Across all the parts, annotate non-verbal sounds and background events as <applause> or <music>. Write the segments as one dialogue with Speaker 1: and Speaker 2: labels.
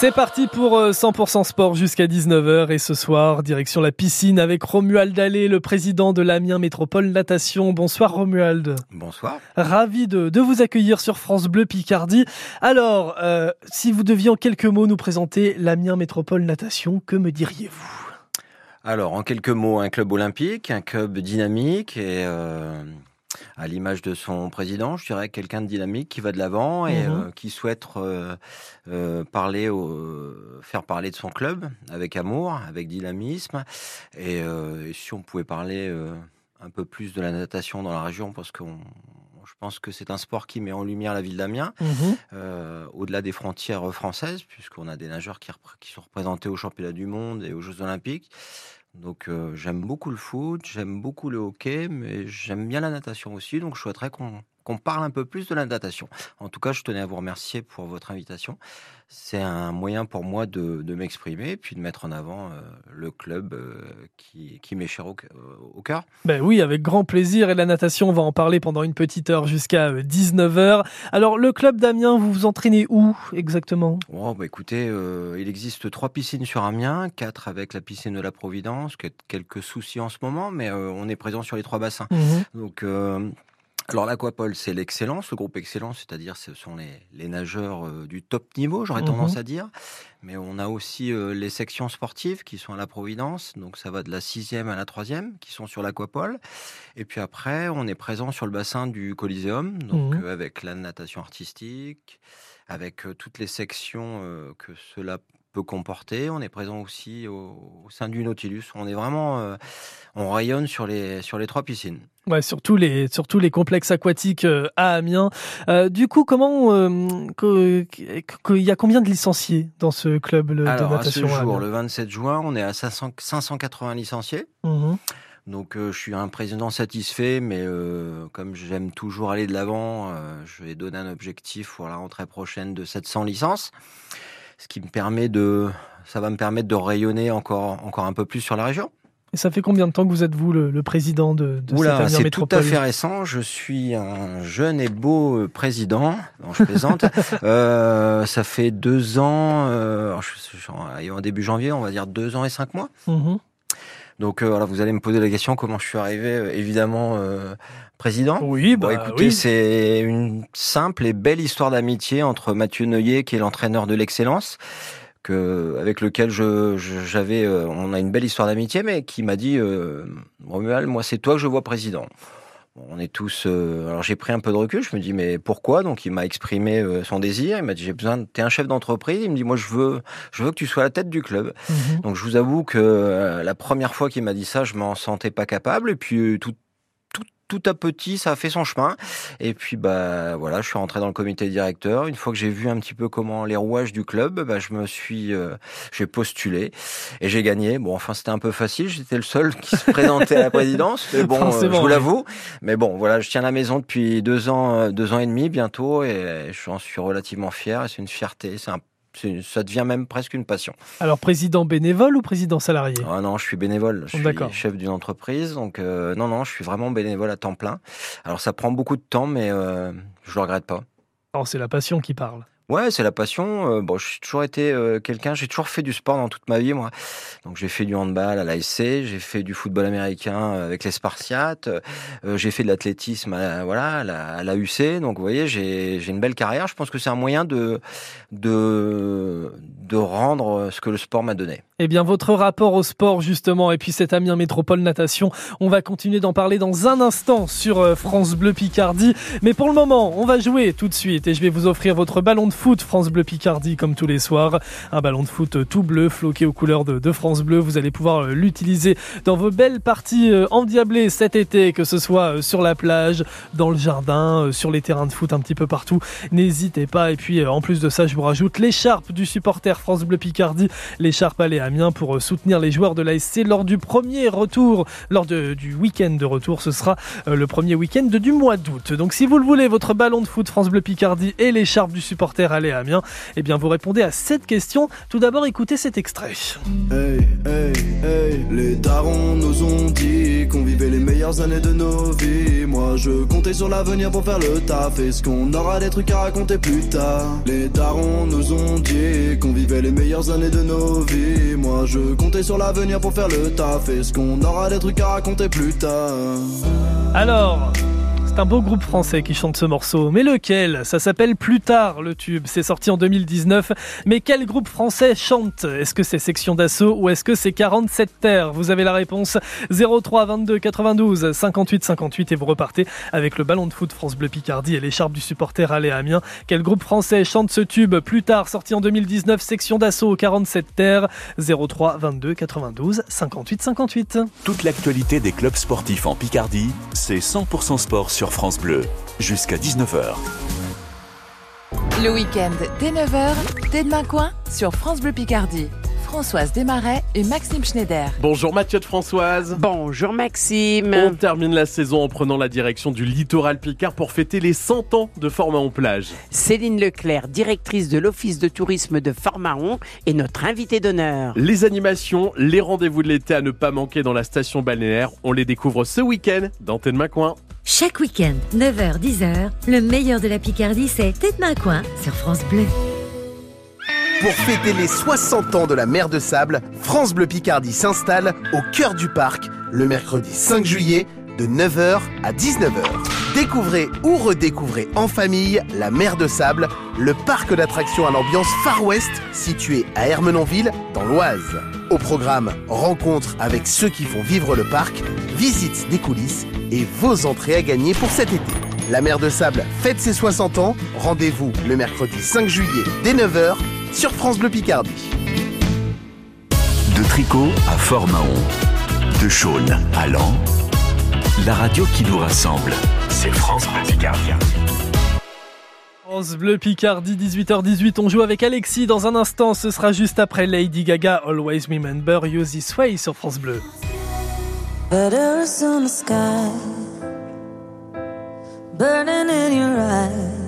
Speaker 1: C'est parti pour 100% euh, sport jusqu'à 19h et ce soir, direction la piscine avec Romuald Allé, le président de l'Amiens Métropole Natation. Bonsoir Romuald.
Speaker 2: Bonsoir.
Speaker 1: Ravi de, vous accueillir sur France Bleu Picardie. Alors, euh, si vous deviez en quelques mots nous présenter l'Amiens Métropole Natation, que me diriez-vous?
Speaker 2: Alors, en quelques mots, un club olympique, un club dynamique et euh, à l'image de son président, je dirais quelqu'un de dynamique qui va de l'avant et mhm. euh, qui souhaite euh, euh, parler, au, faire parler de son club avec amour, avec dynamisme. Et, si on pouvait parler un peu plus de la natation dans la région, parce que je pense que c'est un sport qui met en lumière la ville d'Amiens, mhm. au-delà des frontières françaises, puisqu'on a des nageurs qui, qui, sont représentés aux championnats du monde et aux Jeux olympiques. Donc euh, j'aime beaucoup le foot, j'aime beaucoup le hockey, mais j'aime bien la natation aussi. Donc je souhaiterais qu'on parle un peu plus de la natation. En tout cas, je tenais à vous remercier pour votre invitation. C'est un moyen pour moi de, m'exprimer et puis de mettre en avant euh, le club euh, qui, qui m'est cher au, cœur.
Speaker 1: Ben oui, avec grand plaisir. Et la natation, on va en parler pendant une petite heure jusqu'à 19h. Alors, le club d'Amiens, vous vous entraînez où exactement?
Speaker 2: Oh, bah, Écoutez, il existe trois piscines sur Amiens, quatre avec la piscine de la Providence, quelques soucis en ce moment, mais on est présent sur les trois bassins. Mmh Donc, alors l'aquapole, c'est l'excellence, le groupe excellence, c'est-à-dire ce sont les, nageurs euh, du top niveau, j'aurais tendance mhm. à dire. Mais on a aussi euh, les sections sportives qui sont à la Providence, donc ça va de la sixième à la troisième, qui sont sur l'aquapole. Et puis après, on est présent sur le bassin du Coliseum, donc mhm. euh, avec la natation artistique, avec toutes les sections que cela peut comporter. On est présent aussi au, sein du Nautilus. On est vraiment, euh, on rayonne sur les sur les trois piscines.
Speaker 1: Ouais, surtout les surtout les complexes aquatiques euh, à Amiens. Euh, du coup, comment il y a combien de licenciés dans ce club de natation
Speaker 2: à ce jour, le 27 juin, on est à 500, 580 licenciés. Mmh Donc je suis un président satisfait, mais comme j'aime toujours aller de l'avant, je vais donner un objectif pour la rentrée prochaine de 700 licences ce qui me permet de, ça va me permettre de rayonner encore, encore un peu plus sur la région.
Speaker 1: Et ça fait combien de temps que vous êtes vous le, président de, de
Speaker 2: Oula, C'est tout à fait récent. Je suis un jeune et beau euh, président. Non, je plaisante. <laughs> euh, ça fait deux ans. Euh, je, en début janvier, on va dire deux ans et cinq mois. Mmh Donc euh, voilà, vous allez me poser la question comment je suis arrivé. Euh, évidemment, président?
Speaker 1: Oui, bah,
Speaker 2: écoutez, c'est une simple et belle histoire d'amitié entre Mathieu Neuillet, qui est l'entraîneur de l'excellence, que avec lequel je j'avais, euh, on a une belle histoire d'amitié, mais qui m'a dit, euh, Romuald, moi c'est toi que je vois président. On est tous. Euh, alors j'ai pris un peu de recul. Je me dis mais pourquoi? Donc il m'a exprimé euh, son désir. Il m'a dit j'ai besoin. T'es un chef d'entreprise. Il me dit moi je veux, je veux que tu sois la tête du club. Mhm. Donc je vous avoue que la première fois qu'il m'a dit ça, je m'en sentais pas capable. Et puis tout tout à petit, ça a fait son chemin. Et puis, bah, voilà, je suis rentré dans le comité directeur. Une fois que j'ai vu un petit peu comment les rouages du club, bah, je me suis, euh, j'ai postulé et j'ai gagné. Bon, enfin, c'était un peu facile. J'étais le seul qui se présentait à la présidence. <laughs> Mais bon, euh, je vous l'avoue. Mais bon, voilà, je tiens la maison depuis deux ans, euh, deux ans et demi bientôt et j'en suis relativement fier. Et c'est une fierté. C'est un ça devient même presque une passion.
Speaker 1: Alors, président bénévole ou président salarié?
Speaker 2: Ah non, je suis bénévole. Je suis chef d'une entreprise, donc euh, non, non, je suis vraiment bénévole à temps plein. Alors, ça prend beaucoup de temps, mais euh, je le regrette pas.
Speaker 1: Oh, c'est la passion qui parle.
Speaker 2: Ouais, c'est la passion. Euh, bon, j'ai toujours été euh, quelqu'un, j'ai toujours fait du sport dans toute ma vie, moi. Donc j'ai fait du handball à l'ASC, j'ai fait du football américain avec les Spartiates, euh, j'ai fait de l'athlétisme, à, voilà, à la, UC. Donc vous voyez, j'ai une belle carrière. Je pense que c'est un moyen de de de rendre ce que le sport m'a donné.
Speaker 1: Eh bien, votre rapport au sport justement, et puis cet Amiens Métropole Natation, on va continuer d'en parler dans un instant sur France Bleu Picardie. Mais pour le moment, on va jouer tout de suite, et je vais vous offrir votre ballon de foot France Bleu Picardie comme tous les soirs. Un ballon de foot tout bleu floqué aux couleurs de, France Bleu. Vous allez pouvoir euh, l'utiliser dans vos belles parties euh, endiablées cet été, que ce soit euh, sur la plage, dans le jardin, sur les terrains de foot un petit peu partout. N'hésitez pas. Et puis en plus de ça, je vous rajoute l'écharpe du supporter France Bleu Picardie. L'écharpe, à Amiens pour soutenir les joueurs de l'ASC lors du premier retour, lors du week-end de retour. Ce sera le premier week-end du mois d'août. Donc si vous le voulez, votre ballon de foot France Bleu Picardie et l'écharpe du supporter aller à Amiens, eh bien vous répondez à cette question. Tout d'abord, écoutez cet extrait.
Speaker 3: Hey, hey, hey, les darons nous ont dit qu'on vivait les meilleures années de nos vies. Moi, je comptais sur l'avenir pour faire le taf. Est-ce qu'on aura des trucs à raconter plus tard Les darons nous ont dit qu'on vivait les meilleures années de nos vies. Moi, je comptais sur l'avenir pour faire le taf. Est-ce qu'on aura des trucs à raconter plus tard?
Speaker 1: Alors, un beau groupe français qui chante ce morceau. Mais lequel? Ça s'appelle Plus tard le tube. C'est sorti en 2019. Mais quel groupe français chante? Est-ce que c'est Section d'Assaut ou est-ce que c'est 47 Terres? Vous avez la réponse 03 22 92 58 58 et vous repartez avec le ballon de foot France Bleu Picardie et l'écharpe du supporter Allé Amiens. Quel groupe français chante ce tube? Plus tard sorti en 2019 Section d'Assaut 47 Terres 03 22 92 58 58.
Speaker 4: Toute l'actualité des clubs sportifs en Picardie, c'est 100% sport sur France Bleu jusqu'à 19h.
Speaker 5: Le week-end dès 9h, T'es de coin sur France Bleu Picardie. Françoise Desmarais et Maxime Schneider.
Speaker 6: Bonjour Mathieu de Françoise.
Speaker 7: Bonjour Maxime.
Speaker 6: On termine la saison en prenant la direction du littoral Picard pour fêter les 100 ans de Formaon Plage.
Speaker 7: Céline Leclerc, directrice de l'Office de tourisme de Formaon, est notre invitée d'honneur.
Speaker 6: Les animations, les rendez-vous de l'été à ne pas manquer dans la station balnéaire, on les découvre ce week-end dans Tête Coin.
Speaker 8: Chaque week-end, 9h-10h, le meilleur de la Picardie, c'est Tête Coin sur France Bleu.
Speaker 9: Pour fêter les 60 ans de la mer de Sable, France Bleu Picardie s'installe au cœur du parc le mercredi 5 juillet de 9h à 19h. Découvrez ou redécouvrez en famille la mer de Sable, le parc d'attractions à l'ambiance Far West situé à Hermenonville dans l'Oise. Au programme, rencontres avec ceux qui font vivre le parc, visites des coulisses et vos entrées à gagner pour cet été. La mer de Sable fête ses 60 ans. Rendez-vous le mercredi 5 juillet dès 9h sur France Bleu Picardie.
Speaker 4: De Tricot à Fort-Mahon, de Chaulnes à Lens, la radio qui nous rassemble, c'est France Bleu Picardie.
Speaker 1: France Bleu Picardie, 18h18. On joue avec Alexis dans un instant. Ce sera juste après Lady Gaga, Always Remember You This Way sur France Bleu. burning in your eyes.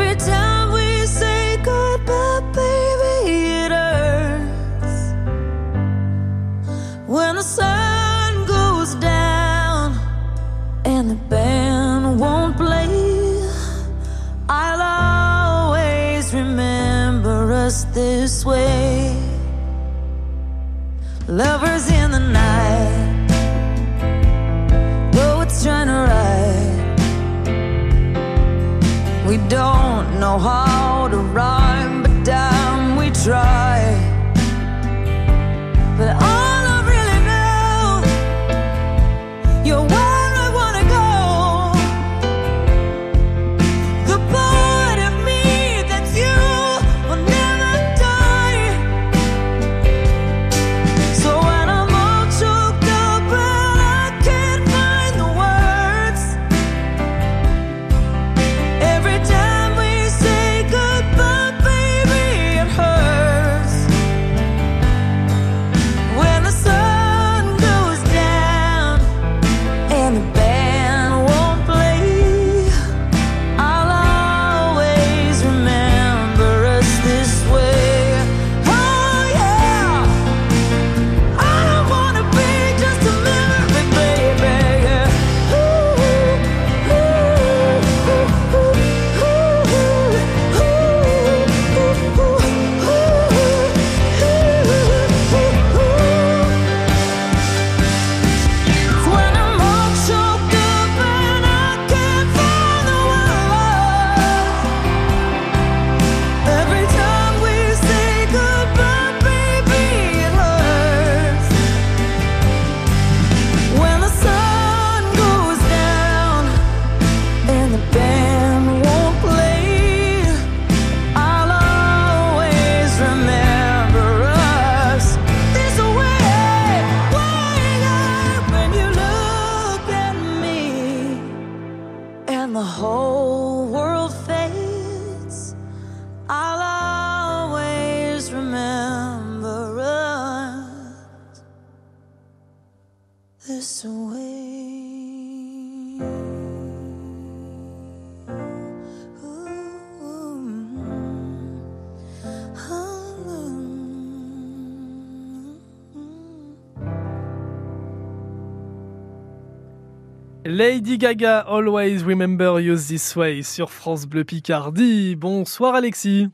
Speaker 1: Every time we say goodbye, baby, it hurts. When the sun goes down and the band won't play, I'll always remember us this way. Lovers don't know Lady Gaga, Always Remember You This Way sur France Bleu Picardie. Bonsoir Alexis.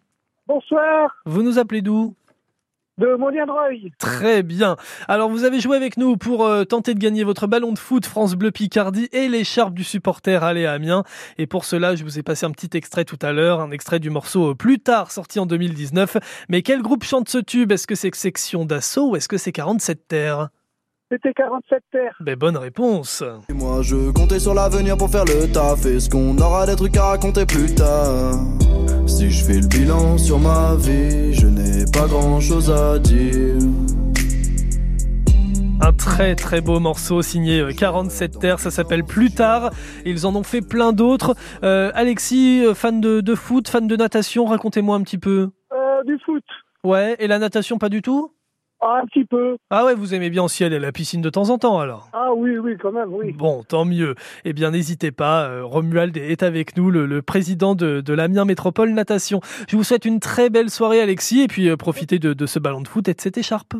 Speaker 10: Bonsoir.
Speaker 1: Vous nous appelez d'où?
Speaker 10: De Montliendreuil.
Speaker 1: Très bien. Alors vous avez joué avec nous pour euh, tenter de gagner votre ballon de foot France Bleu Picardie et l'écharpe du supporter Aller à Amiens. Et pour cela, je vous ai passé un petit extrait tout à l'heure, un extrait du morceau euh, plus tard sorti en 2019. Mais quel groupe chante ce tube? Est-ce que c'est Section d'Assaut ou est-ce que c'est 47 Terres?
Speaker 10: C'était 47 terres.
Speaker 1: Ben bonne réponse.
Speaker 3: Et moi je comptais sur l'avenir pour faire le taf Est-ce qu'on aura des trucs à raconter plus tard? Si je fais le bilan sur ma vie Je n'ai pas grand chose à dire
Speaker 1: Un très très beau morceau signé euh, 47 Terres, ça s'appelle Plus tard. Ils en ont fait plein d'autres. Euh, Alexis, euh, fan de, de foot, fan de natation, racontez-moi un petit peu.
Speaker 10: Euh, du foot.
Speaker 1: Ouais, et la natation pas du tout?
Speaker 10: Ah, un petit peu.
Speaker 1: Ah ouais, vous aimez bien aussi aller à la piscine de temps en temps alors
Speaker 10: Ah oui, oui, quand même, oui.
Speaker 1: Bon, tant mieux. Eh bien, n'hésitez pas, euh, Romuald est avec nous, le, le président de, de l'Amiens Métropole Natation. Je vous souhaite une très belle soirée, Alexis, et puis euh, profitez de, de ce ballon de foot et de cette écharpe.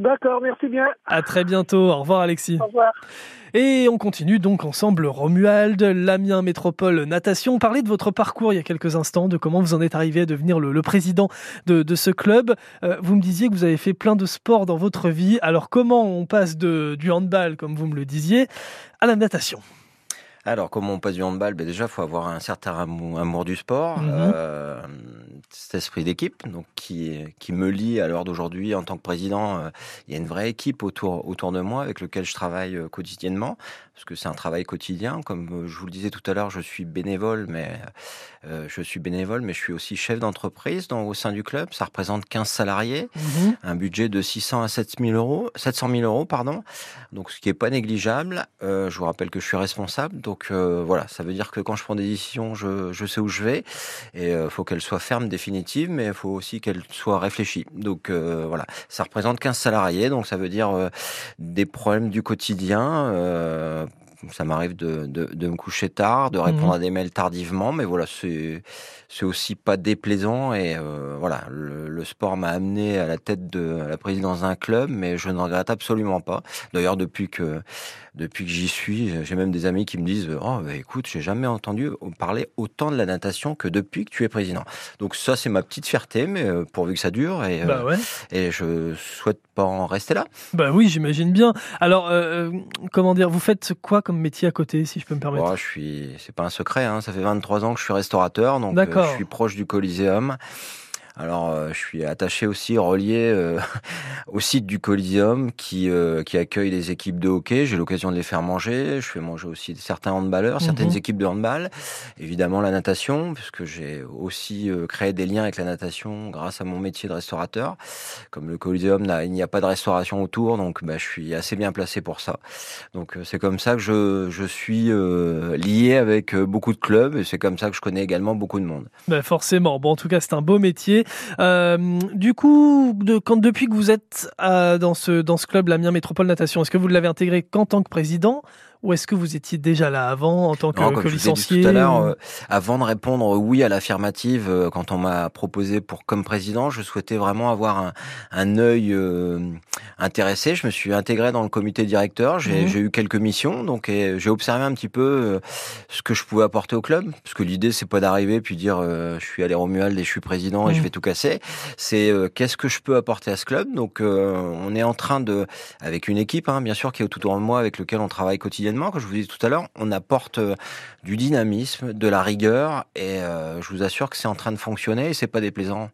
Speaker 10: D'accord, merci bien.
Speaker 1: À très bientôt. Au revoir, Alexis.
Speaker 10: Au revoir.
Speaker 1: Et on continue donc ensemble, Romuald, l'Amiens Métropole Natation. On parlait de votre parcours il y a quelques instants, de comment vous en êtes arrivé à devenir le, le président de, de, ce club. Euh, vous me disiez que vous avez fait plein de sports dans votre vie. Alors comment on passe de, du handball, comme vous me le disiez, à la natation?
Speaker 2: Alors, comment on passe du handball ben Déjà, il faut avoir un certain amour, amour du sport,
Speaker 1: Mhm.
Speaker 2: euh, cet esprit d'équipe donc qui, qui me lie à l'heure d'aujourd'hui en tant que président. euh, il y a une vraie équipe autour, autour de moi avec laquelle je travaille euh, quotidiennement, parce que c'est un travail quotidien. Comme euh, je vous le disais tout à l'heure, je suis bénévole, mais euh, je suis bénévole, mais je suis aussi chef d'entreprise au sein du club. Ça représente 15 salariés,
Speaker 1: Mhm.
Speaker 2: un budget de 600 à 700 000 euros, 700 000 euros, pardon. Donc, ce qui est pas négligeable. Euh, je vous rappelle que je suis responsable. Donc, euh, voilà, ça veut dire que quand je prends des décisions, je, je sais où je vais. Et il faut qu'elles soient fermes, définitives, mais il faut aussi qu'elles soient réfléchies. Donc, euh, voilà, ça représente 15 salariés. Donc, ça veut dire euh, des problèmes du quotidien. Ça m'arrive de, de, de me coucher tard, de répondre
Speaker 1: Mhm.
Speaker 2: à des mails tardivement, mais voilà, c'est aussi pas déplaisant et euh, voilà, le, le sport m'a amené à la tête de la présidence d'un club, mais je ne regrette absolument pas. D'ailleurs, depuis que depuis que j'y suis, j'ai même des amis qui me disent "Oh, bah, écoute, j'ai jamais entendu parler autant de la natation que depuis que tu es président." Donc ça, c'est ma petite fierté, mais euh, pourvu que ça dure et euh,
Speaker 1: Bah ouais.
Speaker 2: et je souhaite pas en rester là.
Speaker 1: Bah oui, j'imagine bien. Alors, euh, comment dire, vous faites quoi comme métier à côté, si je peux me permettre
Speaker 2: Bon, je suis, c'est pas un secret, hein, ça fait 23 ans que je suis restaurateur, donc euh, je suis proche du Coliseum. Alors, euh, je suis attaché aussi, relié euh, <laughs> au site du Coliseum qui, euh, qui accueille des équipes de hockey. J'ai l'occasion de les faire manger. Je fais manger aussi certains handballeurs, certaines
Speaker 1: Mhm.
Speaker 2: équipes de handball. Évidemment, la natation, puisque j'ai aussi créé des liens avec la natation grâce à mon métier de restaurateur. Comme le Coliseum, il n'y a pas de restauration autour, donc bah, je suis assez bien placé pour ça. Donc c'est comme ça que je, je suis lié avec beaucoup de clubs et c'est comme ça que je connais également beaucoup de monde.
Speaker 1: Bah forcément. Bon, en tout cas, c'est un beau métier. Euh, du coup, quand, depuis que vous êtes euh, dans ce dans club, l'Amiens Métropole Natation, est-ce que vous l'avez intégré qu'en tant que président ou est-ce que vous étiez déjà là avant en tant que,
Speaker 2: Non,
Speaker 1: que
Speaker 2: comme je vous ai dit
Speaker 1: licencié
Speaker 2: tout à l'heure, euh, avant de répondre oui à l'affirmative, euh, quand on m'a proposé pour comme président, je souhaitais vraiment avoir un, un œil euh, intéressé. Je me suis intégré dans le comité directeur. J'ai
Speaker 1: Mhm.
Speaker 2: eu quelques missions, donc j'ai observé un petit peu ce que je pouvais apporter au club. Parce que l'idée, c'est pas d'arriver puis dire je suis allé Romuald et je suis président et je
Speaker 1: Mhm.
Speaker 2: vais tout casser. C'est qu'est-ce que je peux apporter à ce club? Donc on est en train de, avec une équipe, hein, bien sûr, qui est autour de moi, avec lequel on travaille quotidiennement. Comme je vous disais tout à l'heure, on apporte euh, du dynamisme, de la rigueur, et euh, je vous assure que c'est en train de fonctionner et c'est pas déplaisant.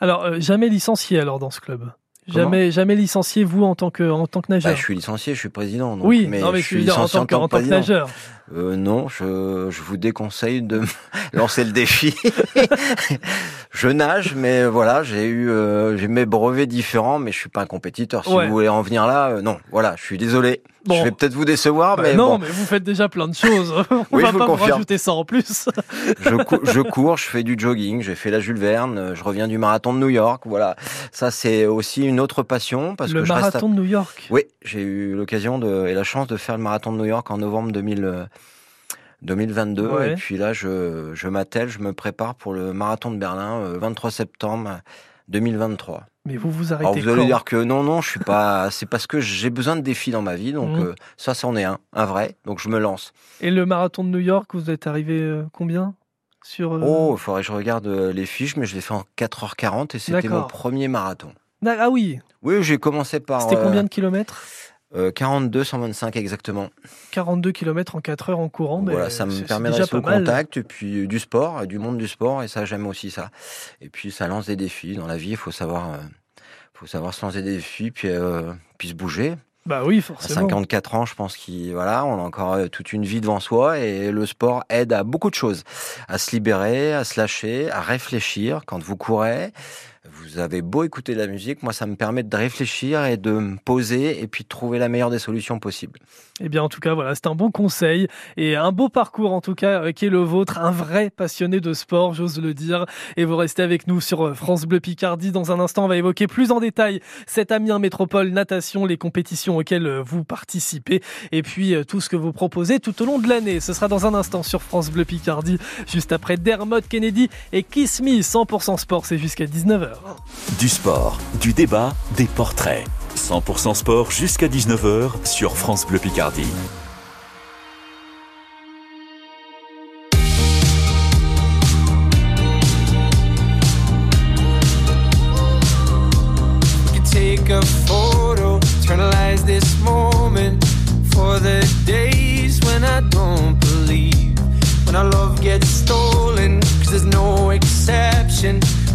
Speaker 1: Alors, euh, jamais licencié alors dans ce club.
Speaker 2: Comment
Speaker 1: Jamais, jamais licencié vous en tant que en tant que nageur.
Speaker 2: Bah, je suis licencié, je suis président. Donc,
Speaker 1: oui,
Speaker 2: mais
Speaker 1: non mais
Speaker 2: je suis
Speaker 1: dire en
Speaker 2: licencié
Speaker 1: tant que, en tant que nageur.
Speaker 2: Euh, non, je, je vous déconseille de <laughs> lancer le défi. <laughs> je nage, mais voilà, j'ai eu euh, j'ai mes brevets différents, mais je suis pas un compétiteur. Si
Speaker 1: Ouais.
Speaker 2: vous voulez en venir là, euh, non, voilà, je suis désolé.
Speaker 1: Bon.
Speaker 2: Je vais peut-être vous décevoir,
Speaker 1: Bah
Speaker 2: mais
Speaker 1: non,
Speaker 2: bon,
Speaker 1: mais vous faites déjà plein de choses. <laughs> On
Speaker 2: Oui,
Speaker 1: va
Speaker 2: je vous
Speaker 1: pas vous
Speaker 2: confirme.
Speaker 1: rajouter ça en plus. <laughs>
Speaker 2: je, cou- je cours, je fais du jogging, j'ai fait la Jules Verne, euh, je reviens du marathon de New York, voilà. Ça, c'est aussi une autre passion parce
Speaker 1: le
Speaker 2: que je reste. à-
Speaker 1: marathon de New York.
Speaker 2: Oui, j'ai eu l'occasion de et la chance de faire le marathon de New York en novembre 2000, euh, 2022.
Speaker 1: Ouais.
Speaker 2: Et puis là, je, je m'attelle, je me prépare pour le marathon de Berlin, euh, 23 septembre 2023.
Speaker 1: Mais vous vous
Speaker 2: Alors
Speaker 1: arrêtez
Speaker 2: vous allez dire que non, non, je suis pas. <laughs> C'est parce que j'ai besoin de défis dans ma vie, donc
Speaker 1: Mhm.
Speaker 2: euh, ça, c'en est un, un vrai. Donc je me lance.
Speaker 1: Et le marathon de New York, vous êtes arrivé euh, combien sur euh,
Speaker 2: Oh, il faudrait que je regarde les fiches, mais je l'ai fait en 4h40 et c'était mon premier marathon.
Speaker 1: Ah oui,
Speaker 2: Oui, j'ai commencé par
Speaker 1: c'était combien de kilomètres?
Speaker 2: Euh, 42, 125 exactement.
Speaker 1: 42 kilomètres en 4 heures en courant. mais
Speaker 2: voilà, ça me permet de rester au contact et puis euh, du sport, du monde du sport, et ça j'aime aussi ça. Et puis ça lance des défis dans la vie. Il faut savoir, euh, faut savoir se lancer des défis, puis euh, puis se bouger.
Speaker 1: Bah oui,
Speaker 2: À
Speaker 1: forcément.
Speaker 2: 54 ans, je pense qu'il voilà, on a encore euh, toute une vie devant soi et le sport aide à beaucoup de choses, à se libérer, à se lâcher, à réfléchir. Quand vous courez, vous avez beau écouter de la musique, moi ça me permet de réfléchir et de me poser et puis de trouver la meilleure des solutions possibles.
Speaker 1: Eh bien, en tout cas, voilà, c'est un bon conseil et un beau parcours, en tout cas, euh, qui est le vôtre. Un vrai passionné de sport, j'ose le dire. Et vous restez avec nous sur euh, France Bleu Picardie. Dans un instant, on va évoquer plus en détail cet Amiens Métropole Natation, les compétitions auxquelles euh, vous participez et puis tout ce que vous proposez tout au long de l'année. Ce sera dans un instant sur France Bleu Picardie, juste après Dermot Kennedy et Kiss Me, 100% sport, c'est jusqu'à 19h.
Speaker 4: Du sport, du débat, des portraits. 100% sport jusqu'à 19h sur France Bleu Picardie.
Speaker 11: A photo, eternalize this moment for the days when I don't believe. When our love gets stolen, cause there's no exception.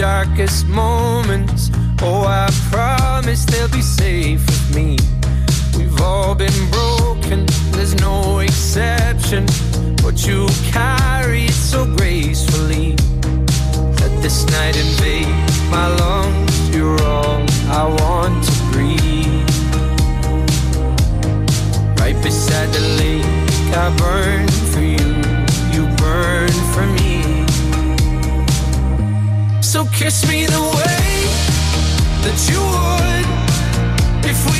Speaker 11: darkest moments. Oh, I promise they'll be safe with me. All been broken, there's no exception. But you carry it so gracefully. Let this night invade my lungs. You're all I want to breathe. Right beside the lake, I burn for you. You burn for me. So kiss me the way that you would if we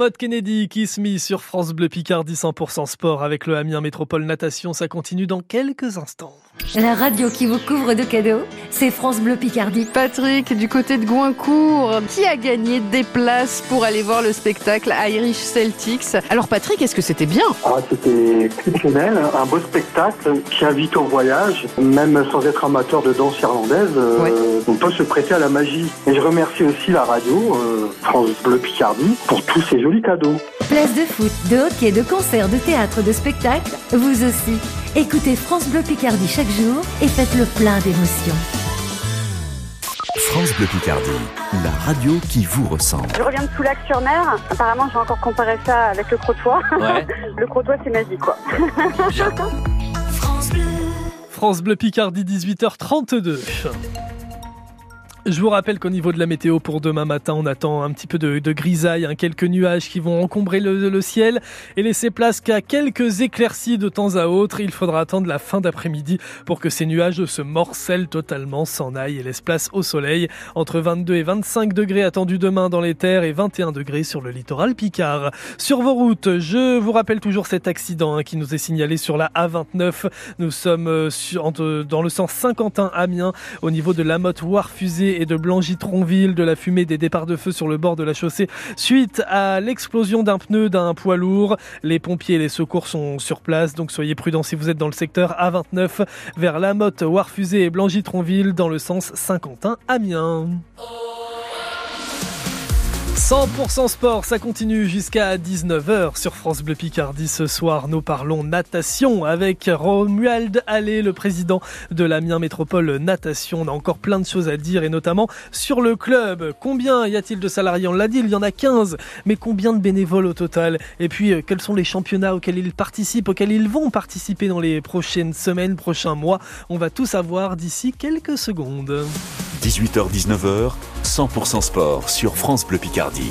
Speaker 1: Dermot Kennedy, Kiss Me sur France Bleu Picardie 100% sport avec le Amiens Métropole Natation. Ça continue dans quelques instants.
Speaker 8: La radio qui vous couvre de cadeaux, c'est France Bleu Picardie.
Speaker 12: Patrick, du côté de Goincourt, qui a gagné des places pour aller voir le spectacle Irish Celtics? Alors Patrick, est-ce que c'était bien?
Speaker 10: Ah, c'était exceptionnel, un beau spectacle qui invite au voyage, même sans être amateur de danse irlandaise, euh, on peut se prêter à la magie. Et je remercie aussi la radio, euh, France Bleu Picardie, pour tous ces jolis cadeaux.
Speaker 8: Place de foot, de hockey, de concert, de théâtre, de spectacle, vous aussi. Écoutez France Bleu Picardie chaque jour et faites le plein d'émotions.
Speaker 4: France Bleu Picardie, la radio qui vous ressemble.
Speaker 13: Je reviens de Soulac-sur-Mer. Apparemment, je vais encore comparer ça avec le crotoy.
Speaker 4: Ouais. <laughs>
Speaker 13: le crotoy, c'est magique, quoi. <laughs>
Speaker 1: France Bleu Picardie, 18h32. Je vous rappelle qu'au niveau de la météo pour demain matin, on attend un petit peu de, grisaille, hein, quelques nuages qui vont encombrer le, ciel et laisser place qu'à quelques éclaircies de temps à autre. Il faudra attendre la fin d'après-midi pour que ces nuages se morcellent totalement, s'en aillent et laissent place au soleil. Entre 22 et 25 degrés attendus demain dans les terres et 21 degrés sur le littoral Picard. Sur vos routes, je vous rappelle toujours cet accident hein, qui nous est signalé sur la A29. Nous sommes euh, dans le sens Saint-Quentin-Amiens au niveau de la motte Warfusée et de Blangy-Tronville, de la fumée des départs de feu sur le bord de la chaussée suite à l'explosion d'un pneu d'un poids lourd. Les pompiers et les secours sont sur place, donc soyez prudents si vous êtes dans le secteur A29 vers la motte Warfusée et Blangy-Tronville dans le sens Saint-Quentin-Amiens. 100% sport, ça continue jusqu'à 19h sur France Bleu Picardie. Ce soir, nous parlons natation avec Romuald Allais, le président de l'Amiens Métropole Natation. On a encore plein de choses à dire et notamment sur le club. Combien y a-t-il de salariés? On l'a dit, il y en a 15. Mais combien de bénévoles au total? Et puis, euh, quels sont les championnats auxquels ils participent, auxquels ils vont participer dans les prochaines semaines, prochains mois? On va tout savoir d'ici quelques secondes.
Speaker 4: 18h-19h, 100% sport sur France Bleu Picardie.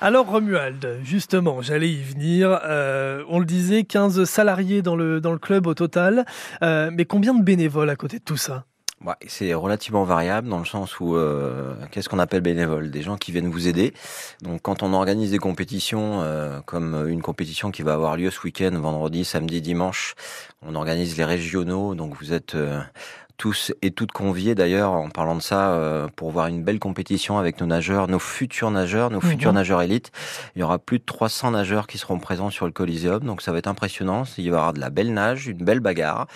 Speaker 1: Alors Romuald, justement, j'allais y venir. Euh, on le disait, 15 salariés dans le, dans le club au total. Euh, mais combien de bénévoles à côté de tout ça?
Speaker 2: Ouais, c'est relativement variable dans le sens où euh, qu'est-ce qu'on appelle bénévole? Des gens qui viennent vous aider. Donc quand on organise des compétitions, euh, comme une compétition qui va avoir lieu ce week-end, vendredi, samedi, dimanche, on organise les régionaux. Donc vous êtes euh, tous et toutes conviés d'ailleurs en parlant de ça euh, pour voir une belle compétition avec nos nageurs, nos futurs nageurs, nos
Speaker 14: Mhm.
Speaker 2: futurs nageurs élites. Il y aura plus de 300 nageurs qui seront présents sur le Coliseum, donc ça va être impressionnant. Il y avoir de la belle nage, une belle bagarre.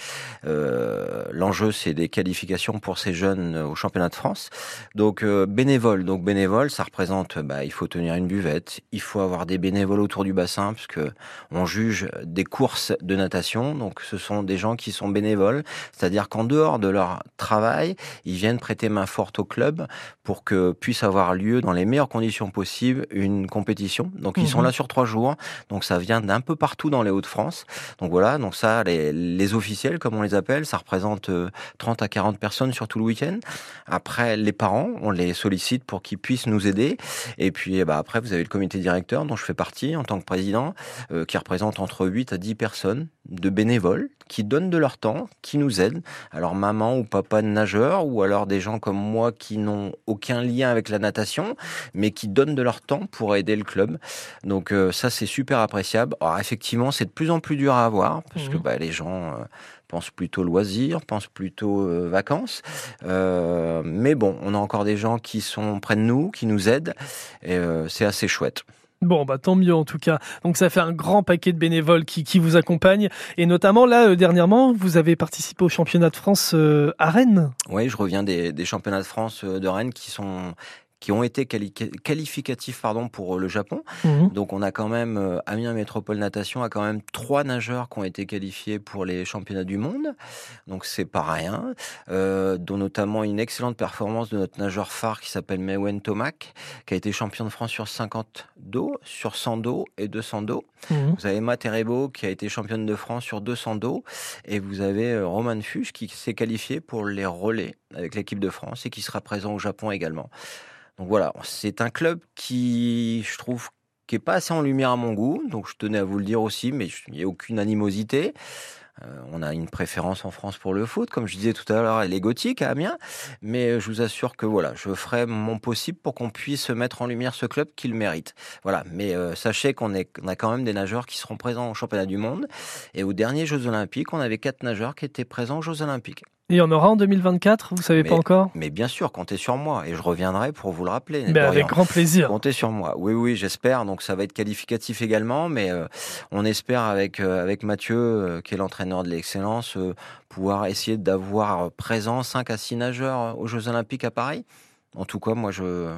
Speaker 2: Euh, L'enjeu, c'est des qualifications pour ces jeunes au championnat de France. Donc euh, bénévole, donc bénévole, ça représente, bah, il faut tenir une buvette, il faut avoir des bénévoles autour du bassin, parce que on juge des courses de natation. Donc ce sont des gens qui sont bénévoles, c'est-à-dire qu'en dehors de leur travail, ils viennent prêter main forte au club pour que puisse avoir lieu dans les meilleures conditions possibles une compétition. Donc ils sont
Speaker 14: Mhm.
Speaker 2: là sur trois jours. Donc ça vient d'un peu partout dans les Hauts-de-France. Donc voilà, donc ça, les, les officiels, comme on les appelle, ça représente euh, 30 à 40 personnes sur tout le week-end. Après, les parents, on les sollicite pour qu'ils puissent nous aider. Et puis, eh ben, après, vous avez le comité directeur dont je fais partie en tant que président, euh, qui représente entre 8 à 10 personnes de bénévoles qui donnent de leur temps, qui nous aident. Alors maman ou papa de nageur, ou alors des gens comme moi qui n'ont aucun lien avec la natation, mais qui donnent de leur temps pour aider le club. Donc euh, ça, c'est super appréciable. Alors effectivement, c'est de plus en plus dur à avoir, parce que
Speaker 14: Mhm.
Speaker 2: bah, les gens... euh, pensent plutôt loisirs, pensent plutôt euh, vacances. Euh, mais bon, on a encore des gens qui sont près de nous, qui nous aident, et euh, c'est assez chouette.
Speaker 1: Bon, bah tant mieux en tout cas. Donc ça fait un grand paquet de bénévoles qui, qui vous accompagnent. Et notamment là, euh, dernièrement, vous avez participé au championnat de France euh, à Rennes.
Speaker 2: Oui, je reviens des, des championnats de France euh, de Rennes qui sont qui ont été quali- qualificatifs pardon pour euh, le Japon.
Speaker 1: Mhm.
Speaker 2: Donc on a quand même euh, Amiens Métropole Natation a quand même trois nageurs qui ont été qualifiés pour les championnats du monde. Donc c'est pas rien. Euh, dont notamment une excellente performance de notre nageur phare qui s'appelle Mewen Tomac, qui a été champion de France sur 50 dos, sur 100 dos et 200 dos.
Speaker 1: Mhm.
Speaker 2: Vous avez Emma Terebo qui a été championne de France sur 200 dos et vous avez Roman Fuchs qui s'est qualifié pour les relais avec l'équipe de France et qui sera présent au Japon également. Donc voilà, c'est un club qui, je trouve, qui est pas assez en lumière à mon goût. Donc je tenais à vous le dire aussi, mais il n'y a aucune animosité. Euh, on a une préférence en France pour le foot, comme je disais tout à l'heure, elle est gothique à Amiens. Mais je vous assure que voilà, je ferai mon possible pour qu'on puisse mettre en lumière ce club qui le mérite. Voilà. Mais euh, sachez qu'on a quand même des nageurs qui seront présents au championnat du monde. Et aux derniers Jeux Olympiques, on avait quatre nageurs qui étaient présents aux Jeux Olympiques.
Speaker 1: Il y en aura en 2024, vous savez pas encore
Speaker 2: Mais bien sûr, comptez sur moi et je reviendrai pour vous le rappeler.
Speaker 1: Mais avec grand plaisir.
Speaker 2: Comptez sur moi. Oui, oui, j'espère. Donc ça va être qualificatif également, mais euh, on espère avec euh, avec Mathieu, euh, qui est l'entraîneur de l'excellence, pouvoir essayer d'avoir présent 5 à 6 nageurs aux Jeux Olympiques à Paris. En tout cas, moi, je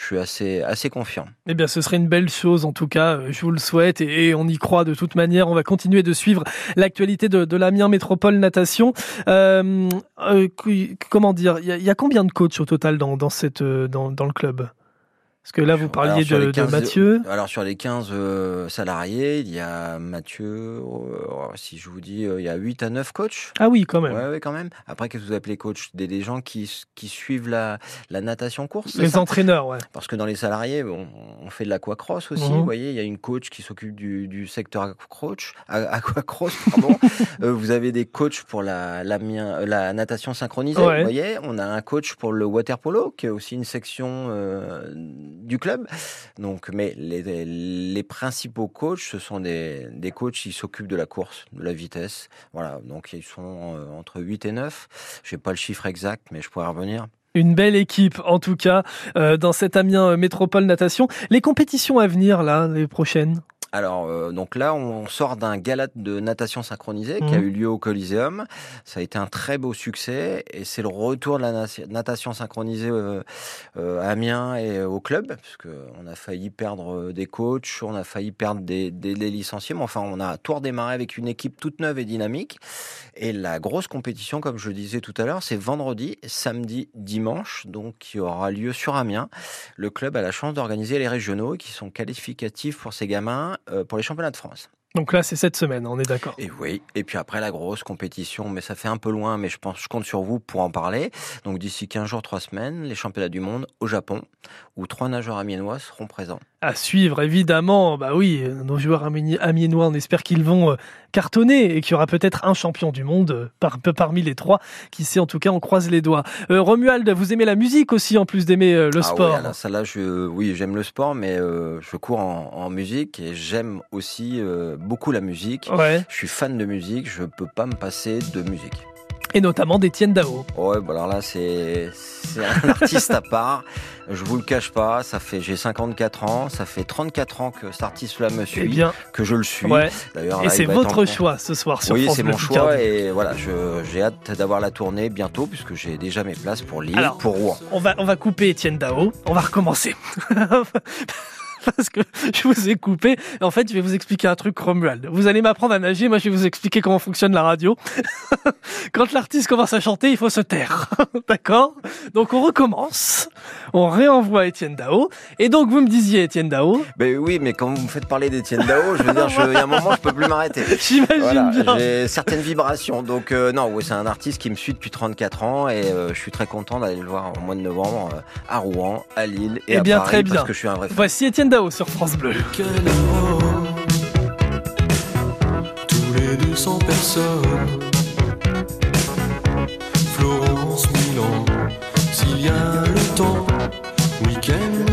Speaker 2: je suis assez assez confiant.
Speaker 1: Eh bien, ce serait une belle chose, en tout cas, euh, je vous le souhaite, et, on y croit de toute manière. On va continuer de suivre l'actualité de, de l'Amiens Métropole Natation. Euh, euh, comment dire Il y, a- combien de coachs au total dans, dans, dans le club? Parce que là, vous parliez de,
Speaker 2: les
Speaker 1: de
Speaker 2: 15
Speaker 1: Mathieu.
Speaker 2: Alors sur les 15 euh, salariés, il y a Mathieu, euh, si je vous dis, euh, il y a 8 à 9 coachs.
Speaker 1: Ah oui, quand même.
Speaker 2: Ouais, ouais, quand même. Après, qu'est-ce que vous appelez coach? Des, des gens qui, qui suivent la, la natation course c'est
Speaker 1: Les entraîneurs, ouais.
Speaker 2: Parce que dans les salariés, on, on fait de l'aquacross aussi.
Speaker 1: Mhm.
Speaker 2: Vous voyez, il y a une coach qui s'occupe du, du secteur aquacross. pardon. <laughs> Vous avez des coachs pour la, la, natation synchronisée.
Speaker 1: Ouais.
Speaker 2: Vous voyez, on a un coach pour le water polo, qui est aussi une section du club. Donc, mais les, principaux coachs, ce sont des, des coachs qui s'occupent de la course, de la vitesse. Voilà. Donc, ils sont euh, entre 8 et 9. Je n'ai pas le chiffre exact, mais je pourrais revenir.
Speaker 1: Une belle équipe, en tout cas, euh, dans cet Amiens euh, Métropole Natation. Les compétitions à venir, là, les prochaines?
Speaker 2: Alors, euh, donc là, on sort d'un gala de natation synchronisée qui a
Speaker 1: Mhm.
Speaker 2: eu lieu au Coliseum. Ça a été un très beau succès et c'est le retour de la na- natation synchronisée euh, euh, à Amiens et au club, parce que on a failli perdre euh, des coachs, on a failli perdre des, des, des licenciés, mais enfin, on a tout redémarré avec une équipe toute neuve et dynamique. Et la grosse compétition, comme je le disais tout à l'heure, c'est vendredi, samedi, dimanche, donc qui aura lieu sur Amiens. Le club a la chance d'organiser les régionaux qui sont qualificatifs pour ces gamins pour les championnats de France.
Speaker 1: Donc là, c'est cette semaine, on est d'accord.
Speaker 2: Et oui, et puis après la grosse compétition, mais ça fait un peu loin, mais je pense, je compte sur vous pour en parler. Donc d'ici 15 jours, 3 semaines, les championnats du monde au Japon, où trois nageurs amiénois seront présents.
Speaker 1: À suivre, évidemment. Bah oui, nos joueurs ami- amiénois, on espère qu'ils vont euh, cartonner et qu'il y aura peut-être un champion du monde euh, par, parmi les trois. Qui sait, en tout cas, on croise les doigts. Euh, Romuald, vous aimez la musique aussi, en plus d'aimer le
Speaker 2: Ah
Speaker 1: sport
Speaker 2: oui, ça là, je, oui, j'aime le sport, mais euh, je cours en, en musique et j'aime aussi euh, beaucoup la musique.
Speaker 1: Ouais.
Speaker 2: Je suis fan de musique, je peux pas me passer de musique.
Speaker 1: Et notamment d'Étienne Dao.
Speaker 2: Ouais, bah alors là, c'est c'est un artiste à part. Je vous le cache pas, ça fait j'ai 54 ans, ça fait 34 ans que cet artiste-là me suit,
Speaker 1: Eh bien.
Speaker 2: que je le suis.
Speaker 1: Ouais.
Speaker 2: D'ailleurs,
Speaker 1: Et c'est votre
Speaker 2: en-
Speaker 1: choix ce soir sur
Speaker 2: Oui,
Speaker 1: France
Speaker 2: c'est
Speaker 1: Bleu
Speaker 2: mon choix et voilà, j'ai hâte d'avoir la tournée bientôt puisque j'ai déjà mes places pour Lille,
Speaker 1: Alors,
Speaker 2: pour Rouen.
Speaker 1: On va, on va couper Étienne Dao. On va recommencer. <laughs> <laughs> Parce que je vous ai coupé. En fait, je vais vous expliquer un truc, Romuald. Vous allez m'apprendre à nager. Moi, je vais vous expliquer comment fonctionne la radio. <laughs> Quand l'artiste commence à chanter, il faut se taire. <laughs> D'accord? Donc, on recommence. On réenvoie Étienne Dao. Et donc, vous me disiez Étienne Dao.
Speaker 2: Ben oui, mais quand vous me faites parler d'Étienne Dao, je veux dire, il y a un moment, je peux plus m'arrêter.
Speaker 1: J'imagine
Speaker 2: Voilà,
Speaker 1: bien.
Speaker 2: J'ai certaines vibrations. Donc euh, non, oui, c'est un artiste qui me suit depuis 34 ans et euh, je suis très content d'aller le voir au mois de novembre euh, à Rouen, à Lille et
Speaker 1: Eh
Speaker 2: à
Speaker 1: bien,
Speaker 2: Paris
Speaker 1: très bien.
Speaker 2: parce que je suis un vrai fan.
Speaker 1: Voici Étienne Dao sur France Bleu.
Speaker 15: tous les 200 personnes. Florence, Milan, s'il y a le temps, week-end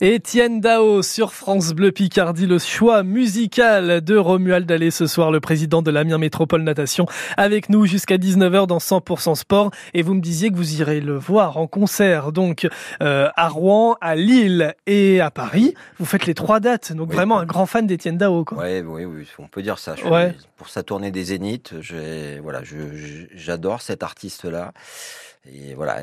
Speaker 1: Étienne Dao sur France Bleu Picardie, le choix musical de Romuald Dallet ce soir, le président de l'Amiens Métropole Natation, avec nous jusqu'à 19h dans 100% Sport. Et vous me disiez que vous irez le voir en concert, donc euh, à Rouen, à Lille et à Paris. Vous faites les trois dates, donc vraiment un grand fan d'Étienne Dao. Quoi.
Speaker 2: Ouais, oui, oui, on peut dire ça. Je
Speaker 1: Ouais.
Speaker 2: Pour sa tournée des Zéniths, voilà, j'adore cet artiste-là. Et voilà,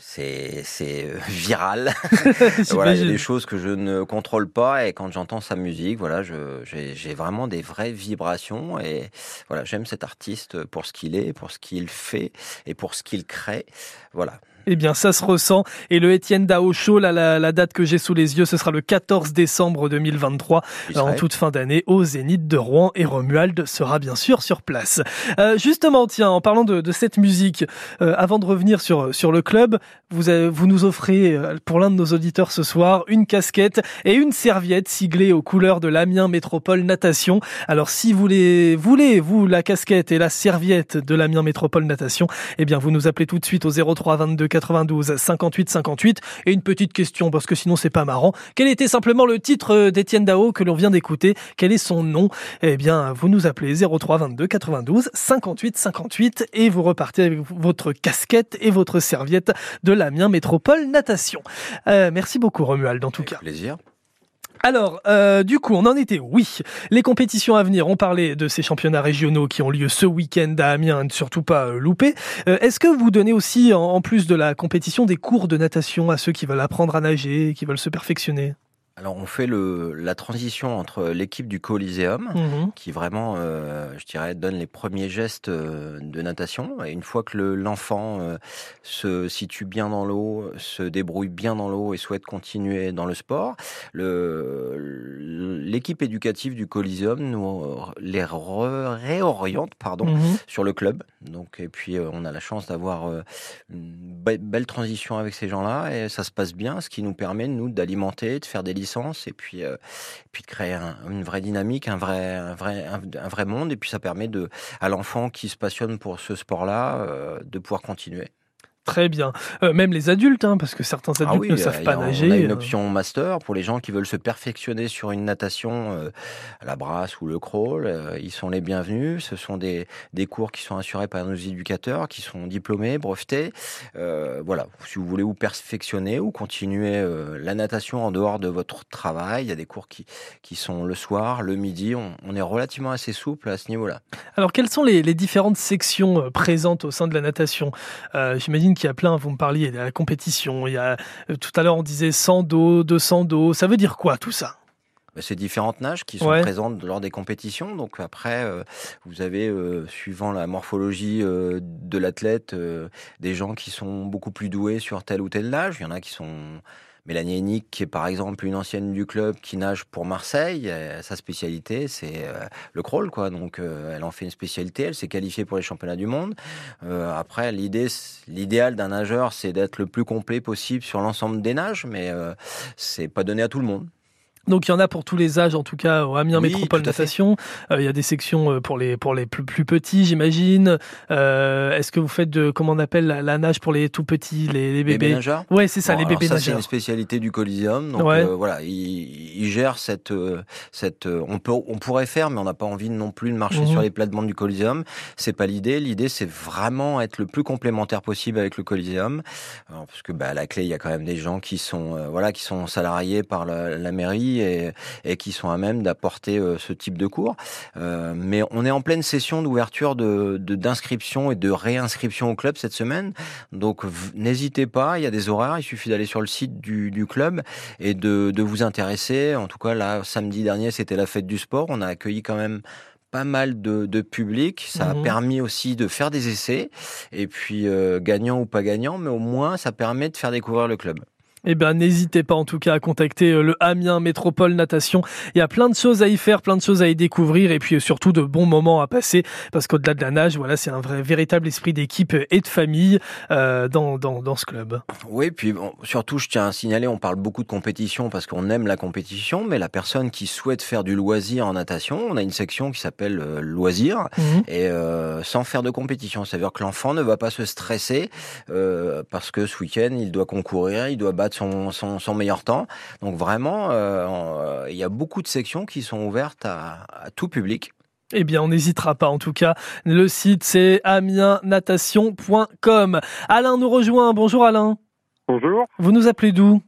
Speaker 2: c'est c'est euh, <laughs> viral. <laughs> voilà, il y a des choses que je ne contrôle pas et quand j'entends sa musique, voilà, j'ai vraiment des vraies vibrations et voilà, j'aime cet artiste pour ce qu'il est, pour ce qu'il fait et pour ce qu'il crée. Voilà.
Speaker 1: Eh bien, ça se ressent. Et le Étienne Dao Show, là, la, la date que j'ai sous les yeux, ce sera le 14 décembre 2023,
Speaker 2: J'y
Speaker 1: euh, en toute fin d'année, au Zénith de Rouen. Et Romuald sera bien sûr sur place. Euh, justement, tiens, en parlant de, de cette musique, euh, avant de revenir sur, sur le club, vous, avez- vous nous offrez, euh, pour l'un de nos auditeurs ce soir, une casquette et une serviette siglée aux couleurs de l'Amiens Métropole Natation. Alors, si vous les voulez, vous, la casquette et la serviette de l'Amiens Métropole Natation, eh bien, vous nous appelez tout de suite au 03 22 92 58 58. Et une petite question, parce que sinon c'est pas marrant. Quel était simplement le titre d'Étienne Dao que l'on vient d'écouter? Quel est son nom? Eh bien, vous nous appelez 03 22 92 58 58 et vous repartez avec votre casquette et votre serviette de l'Amiens Métropole Natation. Euh, merci beaucoup Romuald, en tout cas.
Speaker 2: Plaisir.
Speaker 1: Alors, euh, du coup, on en était, oui. Les compétitions à venir, on parlait de ces championnats régionaux qui ont lieu ce week-end à Amiens, ne surtout pas euh, louper. Euh, Est-ce que vous donnez aussi, en plus de la compétition, des cours de natation à ceux qui veulent apprendre à nager, qui veulent se perfectionner?
Speaker 2: Alors on fait le, la transition entre l'équipe du Coliseum,
Speaker 1: Mhm.
Speaker 2: qui vraiment, euh, je dirais, donne les premiers gestes euh, de natation. Et une fois que le- l'enfant euh, se situe bien dans l'eau, se débrouille bien dans l'eau et souhaite continuer dans le sport, l'équipe éducative du Coliseum nous les réoriente pardon,
Speaker 1: Mhm.
Speaker 2: sur le club. Donc, et puis on a la chance d'avoir une be- belle transition avec ces gens-là et ça se passe bien, ce qui nous permet nous d'alimenter, de faire des et puis euh, puis de créer un- une vraie dynamique, un vrai un vrai un vrai monde et puis ça permet de à l'enfant qui se passionne pour ce sport-là euh, de pouvoir continuer.
Speaker 1: Très bien. Euh, même les adultes, hein, parce que certains adultes
Speaker 2: Ah oui,
Speaker 1: ne
Speaker 2: euh,
Speaker 1: savent
Speaker 2: y
Speaker 1: pas
Speaker 2: a-
Speaker 1: nager.
Speaker 2: On a une
Speaker 1: euh.
Speaker 2: option master pour les gens qui veulent se perfectionner sur une natation euh, à la brasse ou le crawl. euh, ils sont les bienvenus. Ce sont des, des cours qui sont assurés par nos éducateurs, qui sont diplômés, brevetés. Euh, voilà, si vous voulez vous perfectionner ou continuer euh, la natation en dehors de votre travail, il y a des cours qui, qui sont le soir, le midi. On, on est relativement assez souple à ce niveau-là.
Speaker 1: Alors, quelles sont les, les différentes sections euh, présentes au sein de la natation? Euh, J'imagine qu'il y a plein, vous me parliez de la compétition, il y a, euh, tout à l'heure on disait 100 dos, 200 dos, ça veut dire quoi tout ça?
Speaker 2: Bah, C'est différentes nages qui sont
Speaker 1: Ouais.
Speaker 2: présentes lors des compétitions. Donc après, euh, vous avez, euh, suivant la morphologie euh, de l'athlète, des gens qui sont beaucoup plus doués sur telle ou telle nage. Il y en a qui sont... Mélanie Hennig, qui est par exemple une ancienne du club qui nage pour Marseille, euh, sa spécialité c'est euh, le crawl, quoi. Donc euh, elle en fait une spécialité, elle s'est qualifiée pour les championnats du monde. Après, l'idée, l'idéal d'un nageur, c'est d'être le plus complet possible sur l'ensemble des nages, mais c'est pas donné à tout le monde.
Speaker 1: Donc il y en a pour tous les âges, en tout cas au Amiens
Speaker 2: Oui,
Speaker 1: Métropole. Natation. Euh, il y a des sections euh, pour les pour les plus, plus petits, j'imagine. Euh, Est-ce que vous faites de comment on appelle la, la nage pour les tout petits, les, les bébés
Speaker 2: nageurs
Speaker 1: Ouais, c'est ça,
Speaker 2: Bon,
Speaker 1: les bébés
Speaker 2: ça, c'est une spécialité du Coliseum. Donc
Speaker 1: Ouais.
Speaker 2: euh, voilà, il, il gère cette cette. on peut, on pourrait faire, mais on n'a pas envie non plus de marcher
Speaker 1: Mhm.
Speaker 2: sur les plates-bandes du Coliseum. C'est pas l'idée. L'idée, c'est vraiment être le plus complémentaire possible avec le Coliseum, Alors, parce que bah, à la clé, il y a quand même des gens qui sont voilà, qui sont salariés par la, la mairie et, et qui sont à même d'apporter euh, ce type de cours. Euh, mais on est en pleine session d'ouverture de d'inscription et de réinscription au club cette semaine. Donc n'hésitez pas, il y a des horaires, il suffit d'aller sur le site du, du club et de, de vous intéresser. En tout cas, là, samedi dernier, c'était la fête du sport. On a accueilli quand même pas mal de, de public. Ça
Speaker 1: Mhm.
Speaker 2: a permis aussi de faire des essais. Et puis, euh, gagnant ou pas gagnant, mais au moins, ça permet de faire découvrir le club.
Speaker 1: Eh ben, n'hésitez pas en tout cas à contacter euh, le Amiens Métropole Natation. Il y a plein de choses à y faire, plein de choses à y découvrir et puis euh, surtout de bons moments à passer parce qu'au-delà de la nage, voilà, c'est un vrai, véritable esprit d'équipe et de famille euh, dans, dans, dans ce club.
Speaker 2: Oui, puis bon, surtout, je tiens à signaler, on parle beaucoup de compétition parce qu'on aime la compétition, mais la personne qui souhaite faire du loisir en natation, on a une section qui s'appelle euh, loisir,
Speaker 1: Mhm.
Speaker 2: et euh, sans faire de compétition. C'est-à-dire que l'enfant ne va pas se stresser parce que ce week-end, il doit concourir, il doit battre son, son, son meilleur temps. Donc vraiment, euh, euh, il y a beaucoup de sections qui sont ouvertes à, à tout public.
Speaker 1: Eh bien, on n'hésitera pas en tout cas. Le site c'est amiensnatation.com. Alain nous rejoint. Bonjour Alain.
Speaker 16: Bonjour.
Speaker 1: Vous nous appelez d'où?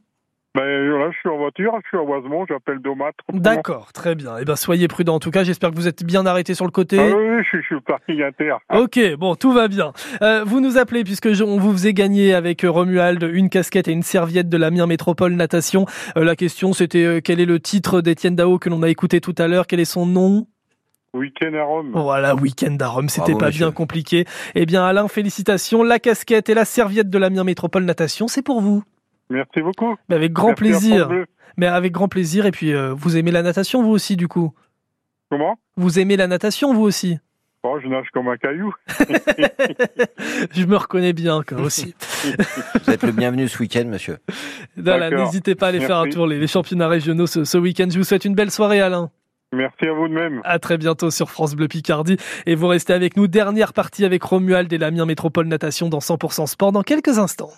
Speaker 16: Ben voilà, je suis en voiture, je suis à Oisemont, j'appelle Domâtre.
Speaker 1: D'accord, très bien. Eh bien, soyez prudents. En tout cas, j'espère que vous êtes bien arrêté sur le côté.
Speaker 16: Ah oui, oui, je, suis- je suis au parking inter. <laughs>
Speaker 1: Ok, bon, tout va bien. Euh, vous nous appelez puisque je- on vous faisait gagner avec euh, Romuald une casquette et une serviette de l'Amiens Métropole Natation. Euh, la question, c'était euh, quel est le titre d'Étienne Dao que l'on a écouté tout à l'heure? Quel est son nom?
Speaker 16: Week-end à Rome.
Speaker 1: Voilà, week-end à Rome, c'était pas
Speaker 2: monsieur.
Speaker 1: bien compliqué. Eh bien, Alain, félicitations. La casquette et la serviette de l'Amiens Métropole Natation, c'est pour vous.
Speaker 16: Merci beaucoup.
Speaker 1: Mais avec grand
Speaker 16: Merci
Speaker 1: plaisir. Mais avec grand plaisir. Et puis, euh, vous aimez la natation, vous aussi, du coup?
Speaker 16: Comment?
Speaker 1: Vous aimez la natation, vous aussi?
Speaker 16: Oh, je nage comme un caillou. <laughs>
Speaker 1: Je me reconnais bien, quoi, <laughs> aussi.
Speaker 2: Vous êtes le bienvenu ce week-end, monsieur.
Speaker 1: N'hésitez pas à aller faire un tour, les, les championnats régionaux ce, ce week-end. Je vous souhaite une belle soirée, Alain.
Speaker 16: Merci à vous de même.
Speaker 1: À très bientôt sur France Bleu Picardie. Et vous restez avec nous. Dernière partie avec Romuald et l'Amiens Métropole Natation dans 100% Sport dans quelques instants.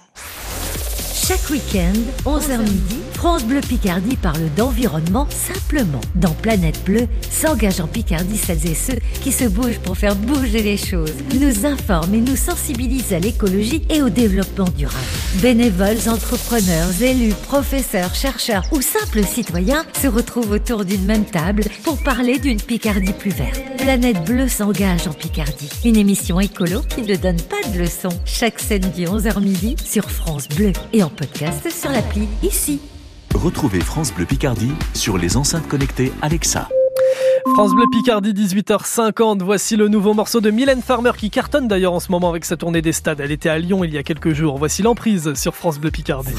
Speaker 8: Chaque week-end, 11h midi, France Bleu Picardie parle d'environnement simplement. Dans Planète Bleue, s'engagent en Picardie celles et ceux qui se bougent pour faire bouger les choses, nous informent et nous sensibilisent à l'écologie et au développement durable. Bénévoles, entrepreneurs, élus, professeurs, chercheurs ou simples citoyens se retrouvent autour d'une même table pour parler d'une Picardie plus verte. Planète Bleue s'engage en Picardie. Une émission écolo qui ne donne pas de leçons. Chaque samedi 11h midi sur France Bleu et en podcast sur l'appli ici.
Speaker 4: Retrouvez France Bleu Picardie sur les enceintes connectées Alexa.
Speaker 1: France Bleu Picardie, 18h50. Voici le nouveau morceau de Mylène Farmer qui cartonne d'ailleurs en ce moment avec sa tournée des stades. Elle était à Lyon il y a quelques jours. Voici l'emprise sur France Bleu Picardie.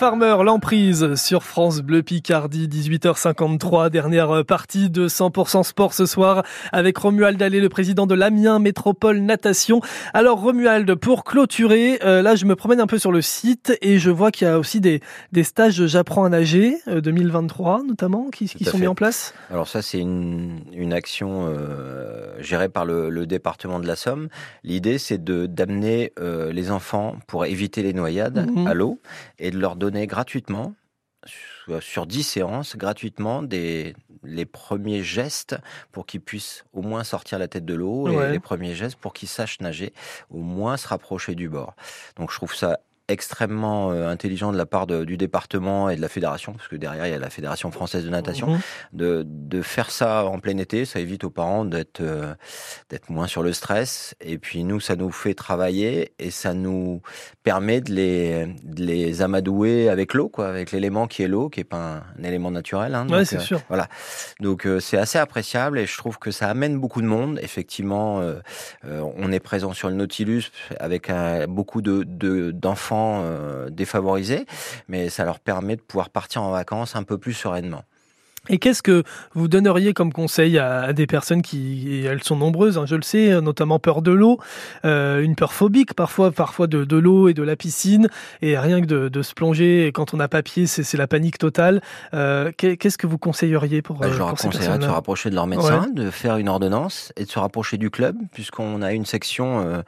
Speaker 1: Farmer, l'emprise sur France Bleu Picardie, 18h53, dernière partie de 100% sport ce soir avec Romuald Allais, le président de l'Amiens Métropole Natation. Alors Romuald, pour clôturer, euh, là je me promène un peu sur le site et je vois qu'il y a aussi des, des stages J'apprends à nager euh, 2023 notamment qui, sont
Speaker 2: fait.
Speaker 1: mis en place.
Speaker 2: Alors ça, c'est une, une action euh, gérée par le, le département de la Somme. L'idée, c'est de d'amener euh, les enfants pour éviter les noyades
Speaker 1: Mhm.
Speaker 2: à l'eau et de leur donner gratuitement sur- sur 10 séances gratuitement des les premiers gestes pour qu'ils puissent au moins sortir la tête de l'eau
Speaker 1: Ouais.
Speaker 2: et les premiers gestes pour qu'ils sachent nager, au moins se rapprocher du bord. Donc je trouve ça extrêmement euh, intelligent de la part de- du département et de la fédération, parce que derrière il y a la fédération française de natation,
Speaker 1: Mhm.
Speaker 2: de, de faire ça en plein été, ça évite aux parents d'être euh, d'être moins sur le stress. Et puis nous, ça nous fait travailler et ça nous permet de les, de les amadouer avec l'eau, quoi, avec l'élément qui est l'eau, qui est pas un, un élément naturel. Hein,
Speaker 1: Ouais, c'est
Speaker 2: euh,
Speaker 1: sûr.
Speaker 2: Voilà. Donc euh, c'est assez appréciable et je trouve que ça amène beaucoup de monde. Effectivement, on est présent sur le Nautilus avec beaucoup de de- d'enfants défavorisés, mais ça leur permet de pouvoir partir en vacances un peu plus sereinement.
Speaker 1: Et qu'est-ce que vous donneriez comme conseil à, à des personnes qui, et elles sont nombreuses, hein, je le sais, notamment peur de l'eau, euh, une peur phobique parfois, parfois de, de l'eau et de la piscine, et rien que de, de se plonger, et quand on n'a pas pied, c'est c'est la panique totale. Euh, qu'est- Qu'est-ce que vous conseilleriez pour,
Speaker 2: Bah,
Speaker 1: euh,
Speaker 2: je leur
Speaker 1: pour ces
Speaker 2: conseillerais de se rapprocher de leur médecin,
Speaker 1: Ouais.
Speaker 2: de faire une ordonnance et de se rapprocher du club, puisqu'on a une section euh,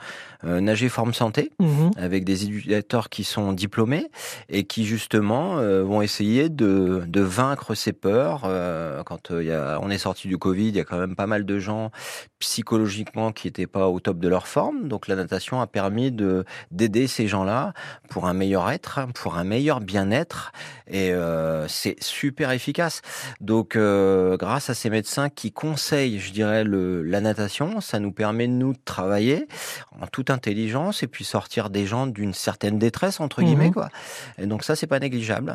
Speaker 2: euh, nager forme santé
Speaker 1: Mhm.
Speaker 2: avec des éducateurs qui sont diplômés et qui justement euh, vont essayer de, de vaincre ces peurs. Euh, quand euh, il y a, on est sorti du Covid, il y a quand même pas mal de gens psychologiquement qui n'étaient pas au top de leur forme. Donc la natation a permis de d'aider ces gens-là pour un meilleur être, pour un meilleur bien-être et euh, c'est super efficace. Donc euh, grâce à ces médecins qui conseillent, je dirais, le, la natation, ça nous permet de nous de travailler en toute intelligence et puis sortir des gens d'une certaine détresse entre
Speaker 1: Mhm.
Speaker 2: guillemets quoi. Et donc ça c'est pas négligeable.